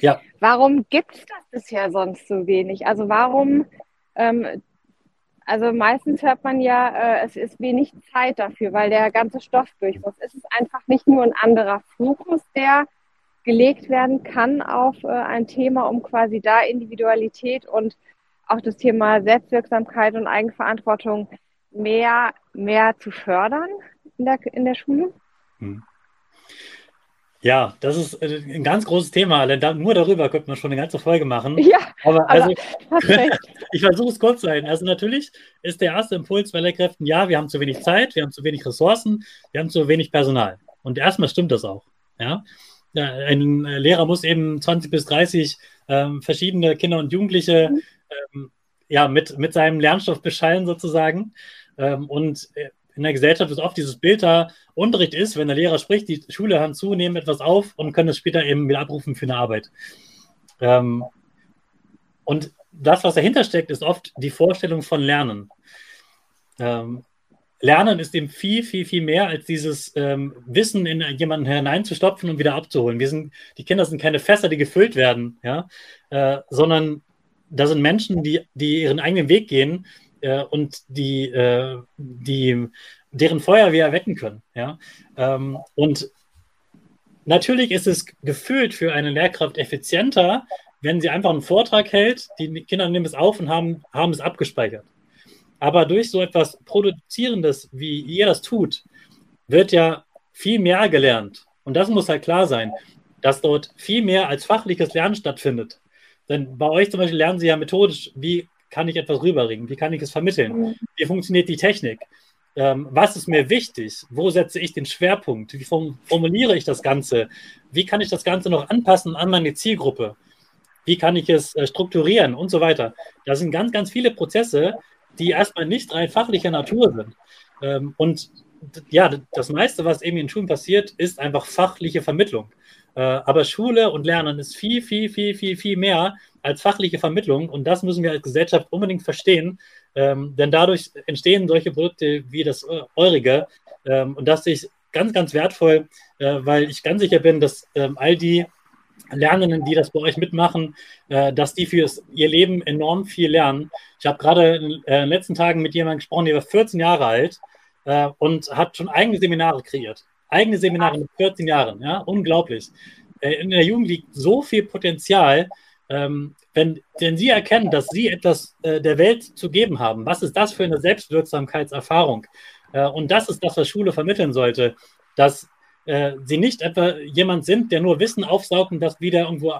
Ja. Warum gibt es das bisher sonst so wenig? Also warum, ähm, also meistens hört man ja, äh, es ist wenig Zeit dafür, weil der ganze Stoff durch muss. Es ist einfach nicht nur ein anderer Fokus, der gelegt werden kann auf äh, ein Thema, um quasi da Individualität und auch das Thema Selbstwirksamkeit und Eigenverantwortung mehr, mehr zu fördern in der, in der Schule? Hm. Ja, das ist äh, ein ganz großes Thema. Denn nur darüber könnte man schon eine ganze Folge machen. [laughs] Ja, aber, also, [laughs] ich versuche es kurz zu halten. Also natürlich ist der erste Impuls bei Lehrkräften, ja, wir haben zu wenig Zeit, wir haben zu wenig Ressourcen, wir haben zu wenig Personal. Und erstmal stimmt das auch. Ja? Ein Lehrer muss eben 20 bis 30 ähm, verschiedene Kinder und Jugendliche mhm. ähm, ja, mit, mit seinem Lernstoff beschallen sozusagen. Ähm, und äh, in der Gesellschaft ist oft dieses Bild da, Unterricht ist, wenn der Lehrer spricht, die Schüler hören zu, nehmen etwas auf und können es später eben wieder abrufen für eine Arbeit. Ähm, und das, was dahinter steckt, ist oft die Vorstellung von Lernen. Ähm, Lernen ist eben viel, viel, viel mehr als dieses ähm, Wissen in jemanden hineinzustopfen und wieder abzuholen. Wir sind, die Kinder sind keine Fässer, die gefüllt werden, ja, äh, sondern da sind Menschen, die, die ihren eigenen Weg gehen äh, und die, äh, die deren Feuer wir erwecken können. Ja? Ähm, und natürlich ist es gefühlt für eine Lehrkraft effizienter, wenn sie einfach einen Vortrag hält, die Kinder nehmen es auf und haben, haben es abgespeichert. Aber durch so etwas Produzierendes, wie ihr das tut, wird ja viel mehr gelernt. Und das muss halt klar sein, dass dort viel mehr als fachliches Lernen stattfindet. Denn bei euch zum Beispiel lernen sie ja methodisch, wie kann ich etwas rüberbringen, wie kann ich es vermitteln, wie funktioniert die Technik, ähm, was ist mir wichtig, wo setze ich den Schwerpunkt, wie formuliere ich das Ganze, wie kann ich das Ganze noch anpassen an meine Zielgruppe, wie kann ich es äh, strukturieren und so weiter. Da sind ganz, ganz viele Prozesse, die erstmal nicht rein fachlicher Natur sind. Ähm, und ja, das meiste, was eben in Schulen passiert, ist einfach fachliche Vermittlung. Äh, aber Schule und Lernen ist viel, viel, viel, viel, viel mehr als fachliche Vermittlung. Und das müssen wir als Gesellschaft unbedingt verstehen. Ähm, denn dadurch entstehen solche Produkte wie das äh, eurige. Ähm, und das sehe ich ganz, ganz wertvoll, äh, weil ich ganz sicher bin, dass ähm, all die Lernenden, die das bei euch mitmachen, äh, dass die für ihr Leben enorm viel lernen. Ich habe gerade in äh, den letzten Tagen mit jemandem gesprochen, der war 14 Jahre alt äh, und hat schon eigene Seminare kreiert. Eigene Seminare mit 14 Jahren, ja, unglaublich. Äh, in der Jugend liegt so viel Potenzial, ähm, wenn, wenn Sie erkennen, dass Sie etwas äh, der Welt zu geben haben, was ist das für eine Selbstwirksamkeitserfahrung? Äh, und das ist das, was Schule vermitteln sollte, dass äh, Sie nicht etwa jemand sind, der nur Wissen aufsaugt und das wieder irgendwo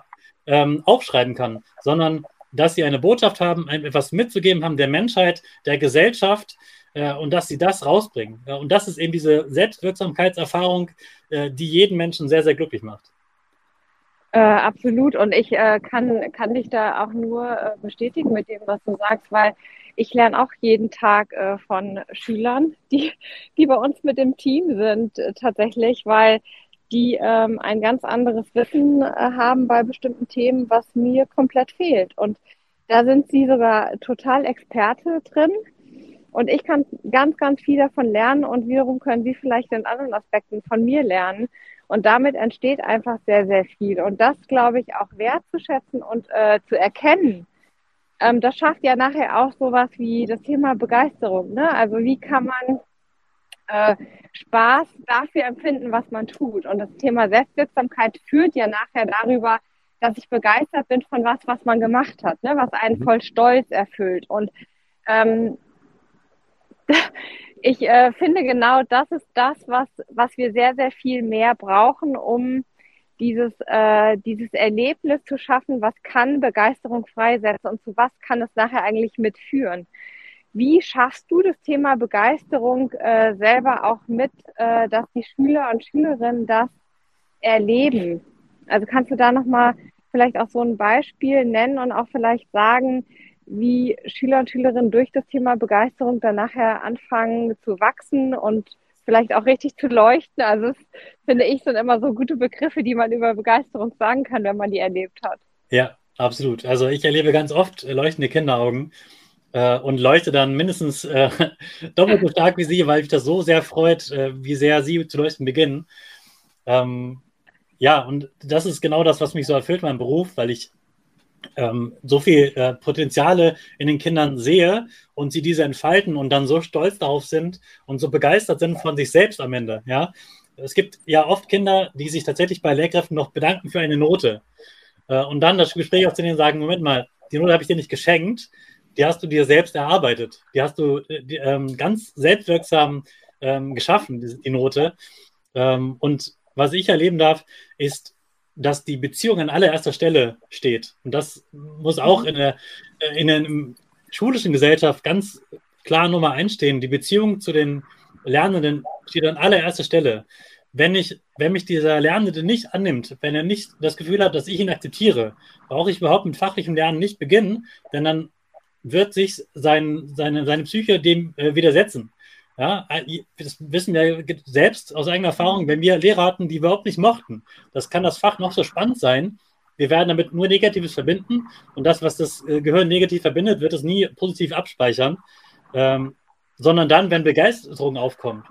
ähm, aufschreiben kann, sondern dass Sie eine Botschaft haben, etwas mitzugeben haben der Menschheit, der Gesellschaft, äh, und dass sie das rausbringen. Ja, und das ist eben diese Selbstwirksamkeitserfahrung, äh, die jeden Menschen sehr, sehr glücklich macht. Äh, absolut. Und ich äh, kann, kann dich da auch nur äh, bestätigen mit dem, was du sagst, weil ich lerne auch jeden Tag äh, von Schülern, [laughs] die, die bei uns mit dem Team sind, tatsächlich, weil die ähm, ein ganz anderes Wissen haben bei bestimmten Themen, was mir komplett fehlt. Und da sind sie sogar total Experte drin. Und ich kann ganz, ganz viel davon lernen und wiederum können sie vielleicht in anderen Aspekten von mir lernen. Und damit entsteht einfach sehr, sehr viel. Und das, glaube ich, auch wertzuschätzen und äh, zu erkennen, ähm, das schafft ja nachher auch sowas wie das Thema Begeisterung. Ne? Also wie kann man äh, Spaß dafür empfinden, was man tut. Und das Thema Selbstwirksamkeit führt ja nachher darüber, dass ich begeistert bin von was, was man gemacht hat, ne? was einen mhm. voll stolz erfüllt. Und ähm, [laughs] ich äh, finde genau das ist das, was, was wir sehr, sehr viel mehr brauchen, um dieses, äh, dieses Erlebnis zu schaffen, was kann Begeisterung freisetzen und zu was kann es nachher eigentlich mitführen. Wie schaffst du das Thema Begeisterung äh, selber auch mit, äh, dass die Schüler und Schülerinnen das erleben? Also kannst du da nochmal vielleicht auch so ein Beispiel nennen und auch vielleicht sagen, wie Schüler und Schülerinnen durch das Thema Begeisterung dann nachher anfangen zu wachsen und vielleicht auch richtig zu leuchten. Also das finde ich sind immer so gute Begriffe, die man über Begeisterung sagen kann, wenn man die erlebt hat. Ja, absolut. Also ich erlebe ganz oft leuchtende Kinderaugen äh, und leuchte dann mindestens äh, [laughs] doppelt so stark wie Sie, weil mich das so sehr freut, äh, wie sehr Sie zu leuchten beginnen. Ähm, ja, und das ist genau das, was mich so erfüllt, mein Beruf, weil ich ähm, so viel äh, Potenziale in den Kindern sehe und sie diese entfalten und dann so stolz darauf sind und so begeistert sind von sich selbst am Ende. Ja, es gibt ja oft Kinder, die sich tatsächlich bei Lehrkräften noch bedanken für eine Note äh, und dann das Gespräch auch zu denen sagen: Moment mal, die Note habe ich dir nicht geschenkt, die hast du dir selbst erarbeitet, die hast du äh, die, ähm, ganz selbstwirksam ähm, geschaffen, die, die Note. Ähm, und was ich erleben darf, ist dass die Beziehung an allererster Stelle steht. Und das muss auch in der, in der schulischen Gesellschaft ganz klar Nummer einstehen. Die Beziehung zu den Lernenden steht an allererster Stelle. Wenn, ich, wenn mich dieser Lernende nicht annimmt, wenn er nicht das Gefühl hat, dass ich ihn akzeptiere, brauche ich überhaupt mit fachlichem Lernen nicht beginnen, denn dann wird sich sein, seine, seine Psyche dem äh, widersetzen. Ja, das wissen wir selbst aus eigener Erfahrung, wenn wir Lehrer hatten, die wir überhaupt nicht mochten. Das kann das Fach noch so spannend sein. Wir werden damit nur Negatives verbinden und das, was das äh, Gehirn negativ verbindet, wird es nie positiv abspeichern. Ähm, sondern dann, wenn Begeisterung aufkommt.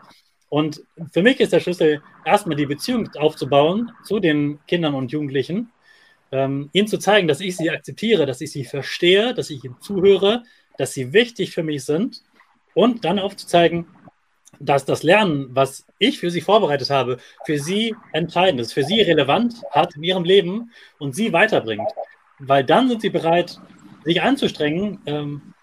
Und für mich ist der Schlüssel, erstmal die Beziehung aufzubauen zu den Kindern und Jugendlichen, ähm, ihnen zu zeigen, dass ich sie akzeptiere, dass ich sie verstehe, dass ich ihnen zuhöre, dass sie wichtig für mich sind und dann aufzuzeigen, dass das Lernen, was ich für sie vorbereitet habe, für sie entscheidend ist, für sie relevant hat in ihrem Leben und sie weiterbringt. Weil dann sind sie bereit, sich anzustrengen, ähm,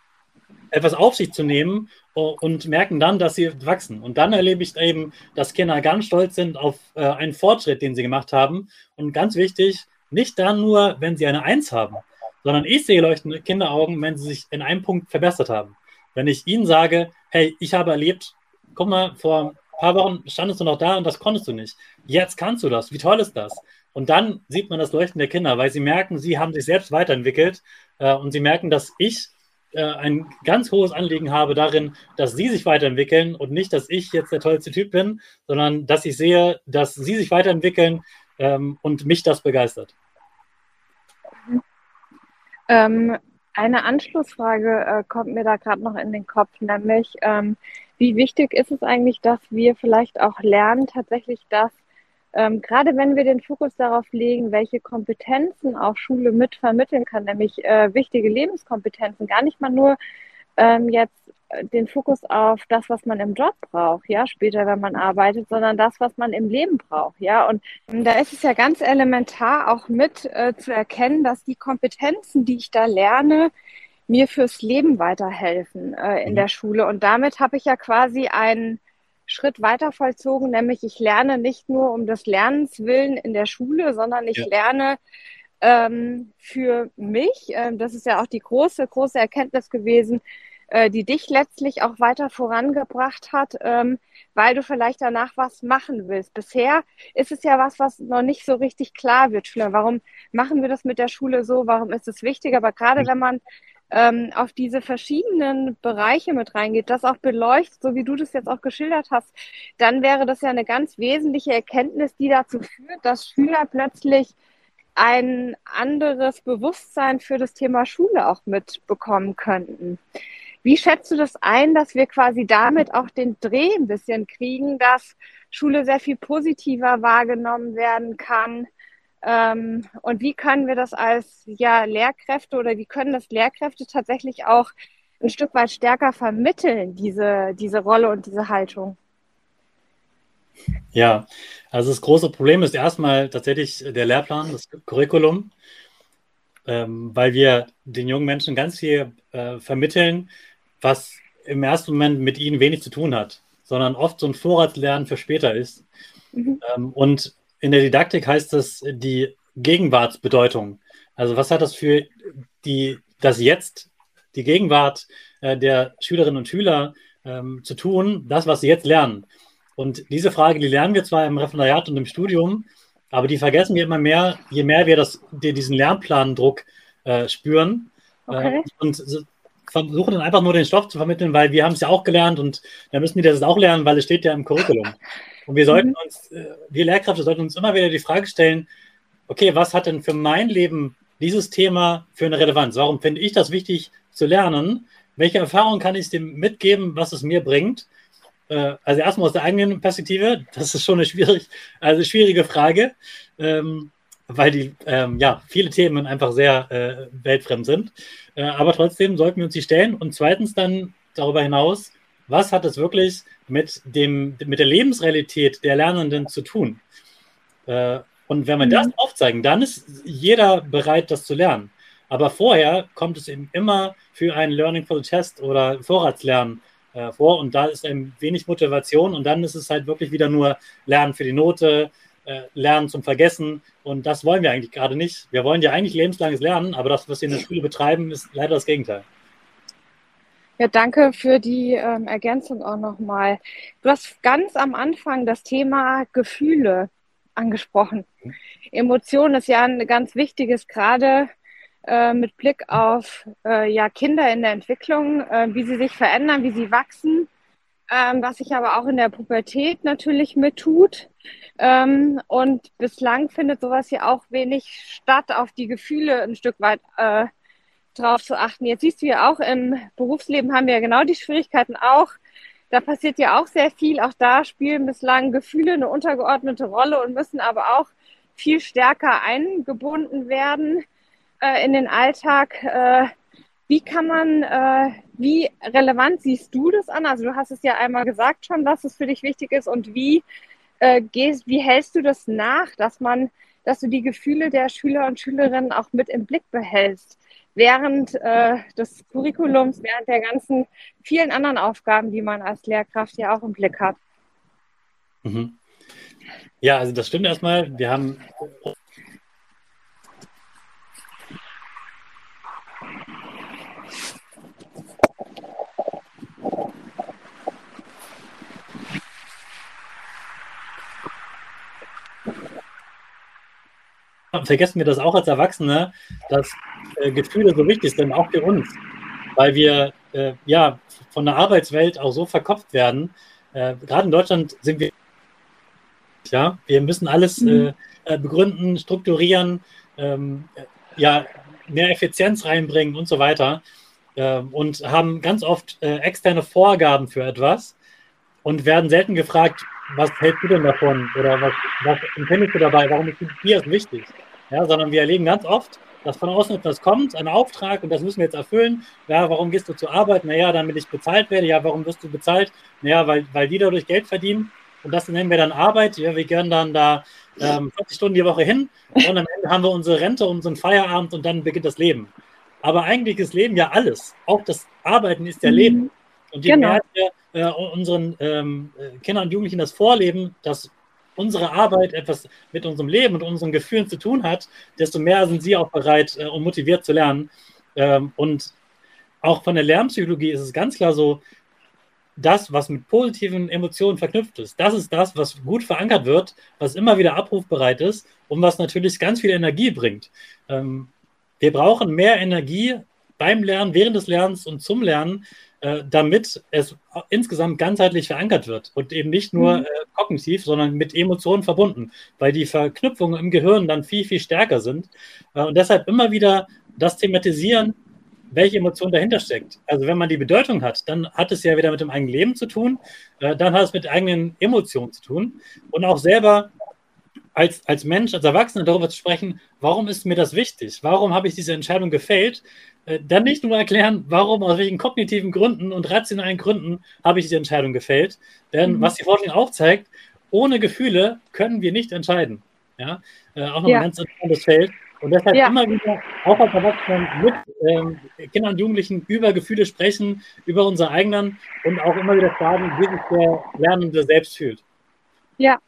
etwas auf sich zu nehmen und merken dann, dass sie wachsen. Und dann erlebe ich eben, dass Kinder ganz stolz sind auf äh, einen Fortschritt, den sie gemacht haben. Und ganz wichtig, nicht dann nur, wenn sie eine Eins haben, sondern ich sehe leuchtende Kinderaugen, wenn sie sich in einem Punkt verbessert haben. Wenn ich ihnen sage, hey, ich habe erlebt, guck mal, vor ein paar Wochen standest du noch da und das konntest du nicht. Jetzt kannst du das. Wie toll ist das? Und dann sieht man das Leuchten der Kinder, weil sie merken, sie haben sich selbst weiterentwickelt äh, und sie merken, dass ich äh, ein ganz hohes Anliegen habe darin, dass sie sich weiterentwickeln und nicht, dass ich jetzt der tollste Typ bin, sondern dass ich sehe, dass sie sich weiterentwickeln ähm, und mich das begeistert. Ähm, eine Anschlussfrage äh, kommt mir da gerade noch in den Kopf, nämlich ähm, wie wichtig ist es eigentlich, dass wir vielleicht auch lernen, tatsächlich das, ähm, gerade wenn wir den Fokus darauf legen, welche Kompetenzen auch Schule mit vermitteln kann, nämlich äh, wichtige Lebenskompetenzen, gar nicht mal nur ähm, jetzt den Fokus auf das, was man im Job braucht, ja, später, wenn man arbeitet, sondern das, was man im Leben braucht, ja. Und da ist es ja ganz elementar auch mit äh, zu erkennen, dass die Kompetenzen, die ich da lerne, mir fürs Leben weiterhelfen äh, in mhm. der Schule. Und damit habe ich ja quasi einen Schritt weiter vollzogen, nämlich ich lerne nicht nur um des Lernens willen in der Schule, sondern ich ja. lerne ähm, für mich, äh, das ist ja auch die große, große Erkenntnis gewesen, äh, die dich letztlich auch weiter vorangebracht hat, ähm, weil du vielleicht danach was machen willst. Bisher ist es ja was, was noch nicht so richtig klar wird. Warum machen wir das mit der Schule so? Warum ist es wichtig? Aber gerade wenn man ähm, auf diese verschiedenen Bereiche mit reingeht, das auch beleuchtet, so wie du das jetzt auch geschildert hast, dann wäre das ja eine ganz wesentliche Erkenntnis, die dazu führt, dass Schüler plötzlich ein anderes Bewusstsein für das Thema Schule auch mitbekommen könnten. Wie schätzt du das ein, dass wir quasi damit auch den Dreh ein bisschen kriegen, dass Schule sehr viel positiver wahrgenommen werden kann? Ähm, und wie können wir das als ja, Lehrkräfte oder wie können das Lehrkräfte tatsächlich auch ein Stück weit stärker vermitteln, diese, diese Rolle und diese Haltung? Ja, also das große Problem ist erstmal tatsächlich der Lehrplan, das Curriculum, ähm, weil wir den jungen Menschen ganz viel äh, vermitteln, was im ersten Moment mit ihnen wenig zu tun hat, sondern oft so ein Vorratslernen für später ist. Mhm. Ähm, und in der Didaktik heißt das die Gegenwartsbedeutung. Also was hat das für die, das Jetzt, die Gegenwart äh, der Schülerinnen und Schüler ähm, zu tun, das, was sie jetzt lernen? Und diese Frage, die lernen wir zwar im Referendariat und im Studium, aber die vergessen wir immer mehr, je mehr wir das, diesen Lernplandruck äh, spüren. Okay. Äh, und versuchen dann einfach nur den Stoff zu vermitteln, weil wir haben es ja auch gelernt und da müssen die das auch lernen, weil es steht ja im Curriculum. Und wir sollten mhm. uns, äh, wir Lehrkräfte sollten uns immer wieder die Frage stellen, okay, was hat denn für mein Leben dieses Thema für eine Relevanz? Warum finde ich das wichtig zu lernen? Welche Erfahrung kann ich dem mitgeben, was es mir bringt? Äh, also erstmal aus der eigenen Perspektive, das ist schon eine schwierig, also schwierige Frage. Weil die ähm, ja viele Themen einfach sehr äh, weltfremd sind. Äh, aber trotzdem sollten wir uns die stellen. Und zweitens dann darüber hinaus, was hat es wirklich mit, dem, mit der Lebensrealität der Lernenden zu tun? Äh, und wenn wir mhm. das aufzeigen, dann ist jeder bereit, das zu lernen. Aber vorher kommt es eben immer für ein Learning for the Test oder Vorratslernen äh, vor und da ist ein wenig Motivation und dann ist es halt wirklich wieder nur Lernen für die Note, äh, Lernen zum Vergessen. Und das wollen wir eigentlich gerade nicht. Wir wollen ja eigentlich lebenslanges Lernen, aber das, was wir in der Schule betreiben, ist leider das Gegenteil. Ja, danke für die ähm, Ergänzung auch nochmal. Du hast ganz am Anfang das Thema Gefühle angesprochen. Emotionen ist ja ein ganz wichtiges, gerade äh, mit Blick auf äh, ja, Kinder in der Entwicklung, äh, wie sie sich verändern, wie sie wachsen ähm, was sich aber auch in der Pubertät natürlich mit tut. Ähm, und bislang findet sowas hier auch wenig statt, auf die Gefühle ein Stück weit äh, drauf zu achten. Jetzt siehst du ja auch im Berufsleben haben wir ja genau die Schwierigkeiten auch, da passiert ja auch sehr viel. Auch da spielen bislang Gefühle eine untergeordnete Rolle und müssen aber auch viel stärker eingebunden werden äh, in den Alltag. Äh, wie kann man, äh, wie relevant siehst du das an? Also du hast es ja einmal gesagt schon, dass es für dich wichtig ist und wie äh, gehst, wie hältst du das nach, dass man, dass du die Gefühle der Schüler und Schülerinnen auch mit im Blick behältst? während äh, des Curriculums, während der ganzen vielen anderen Aufgaben, die man als Lehrkraft ja auch im Blick hat. Mhm. Ja, also das stimmt erstmal. Wir haben vergessen wir das auch als Erwachsene, dass äh, Gefühle so wichtig sind, auch für uns, weil wir äh, ja von der Arbeitswelt auch so verkopft werden. Äh, Gerade in Deutschland sind wir, ja, wir müssen alles mhm. Äh, begründen, strukturieren, ähm, ja, mehr Effizienz reinbringen und so weiter ähm, und haben ganz oft äh, externe Vorgaben für etwas und werden selten gefragt, was hältst du denn davon oder was, was empfindest du dabei, warum ist dir das wichtig? Ja, sondern wir erleben ganz oft, dass von außen etwas kommt, ein Auftrag und das müssen wir jetzt erfüllen. Ja, warum gehst du zur Arbeit? Naja, damit ich bezahlt werde. Ja, warum wirst du bezahlt? Naja, weil, weil die dadurch Geld verdienen. Und das nennen wir dann Arbeit. Ja, wir gehen dann da ähm, 40 Stunden die Woche hin und am Ende haben wir unsere Rente, unseren Feierabend und dann beginnt das Leben. Aber eigentlich ist Leben ja alles. Auch das Arbeiten ist ja mhm. Leben. Und je genau. mehr wir äh, unseren ähm, Kindern und Jugendlichen das vorleben, dass unsere Arbeit etwas mit unserem Leben und unseren Gefühlen zu tun hat, desto mehr sind sie auch bereit äh, und motiviert zu lernen. Ähm, und auch von der Lernpsychologie ist es ganz klar so, das, was mit positiven Emotionen verknüpft ist, das ist das, was gut verankert wird, was immer wieder abrufbereit ist und was natürlich ganz viel Energie bringt. Ähm, wir brauchen mehr Energie beim Lernen, während des Lernens und zum Lernen, äh, damit es insgesamt ganzheitlich verankert wird und eben nicht nur mhm. äh, kognitiv, sondern mit Emotionen verbunden, weil die Verknüpfungen im Gehirn dann viel, viel stärker sind. Äh, und deshalb immer wieder das thematisieren, welche Emotion dahinter steckt. Also wenn man die Bedeutung hat, dann hat es ja wieder mit dem eigenen Leben zu tun, äh, dann hat es mit eigenen Emotionen zu tun und auch selber als, als Mensch, als Erwachsener darüber zu sprechen, warum ist mir das wichtig? Warum habe ich diese Entscheidung gefällt? Äh, dann nicht nur erklären, warum, aus welchen kognitiven Gründen und rationalen Gründen habe ich diese Entscheidung gefällt. Denn mhm. was die Forschung auch zeigt, ohne Gefühle können wir nicht entscheiden. Ja, äh, auch noch ja. ein ganz interessantes Feld. Und deshalb ja. immer wieder, auch als Erwachsenen, mit ähm, Kindern und Jugendlichen über Gefühle sprechen, über unsere eigenen und auch immer wieder fragen, wie sich der Lernende selbst fühlt. Ja,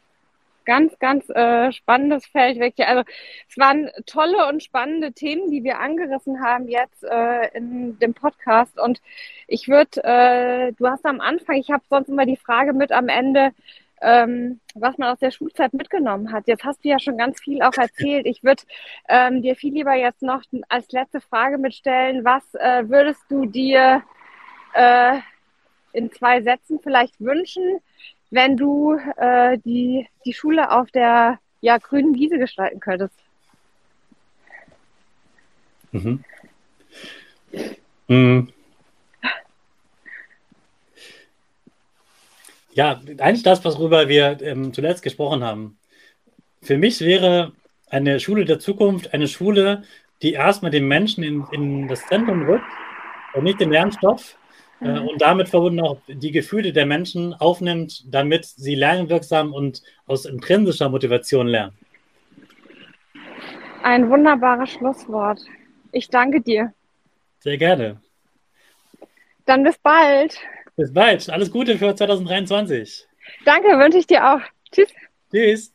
ganz, ganz äh, spannendes Feld wirklich. Also es waren tolle und spannende Themen, die wir angerissen haben jetzt äh, in dem Podcast. Und ich würde, äh, du hast am Anfang, ich habe sonst immer die Frage mit am Ende, ähm, was man aus der Schulzeit mitgenommen hat. Jetzt hast du ja schon ganz viel auch erzählt. Ich würde ähm, dir viel lieber jetzt noch als letzte Frage mitstellen. Was äh, würdest du dir äh, in zwei Sätzen vielleicht wünschen, wenn du äh, die, die Schule auf der ja, grünen Wiese gestalten könntest? Mhm. Mhm. Ja, eigentlich das, worüber wir ähm, zuletzt gesprochen haben. Für mich wäre eine Schule der Zukunft eine Schule, die erstmal den Menschen in, in das Zentrum rückt und nicht den Lernstoff, äh, mhm. und damit verbunden auch die Gefühle der Menschen aufnimmt, damit sie lernwirksam und aus intrinsischer Motivation lernen. Ein wunderbares Schlusswort. Ich danke dir. Sehr gerne. Dann bis bald. Bis bald. Alles Gute für 2023. Danke, wünsche ich dir auch. Tschüss. Tschüss.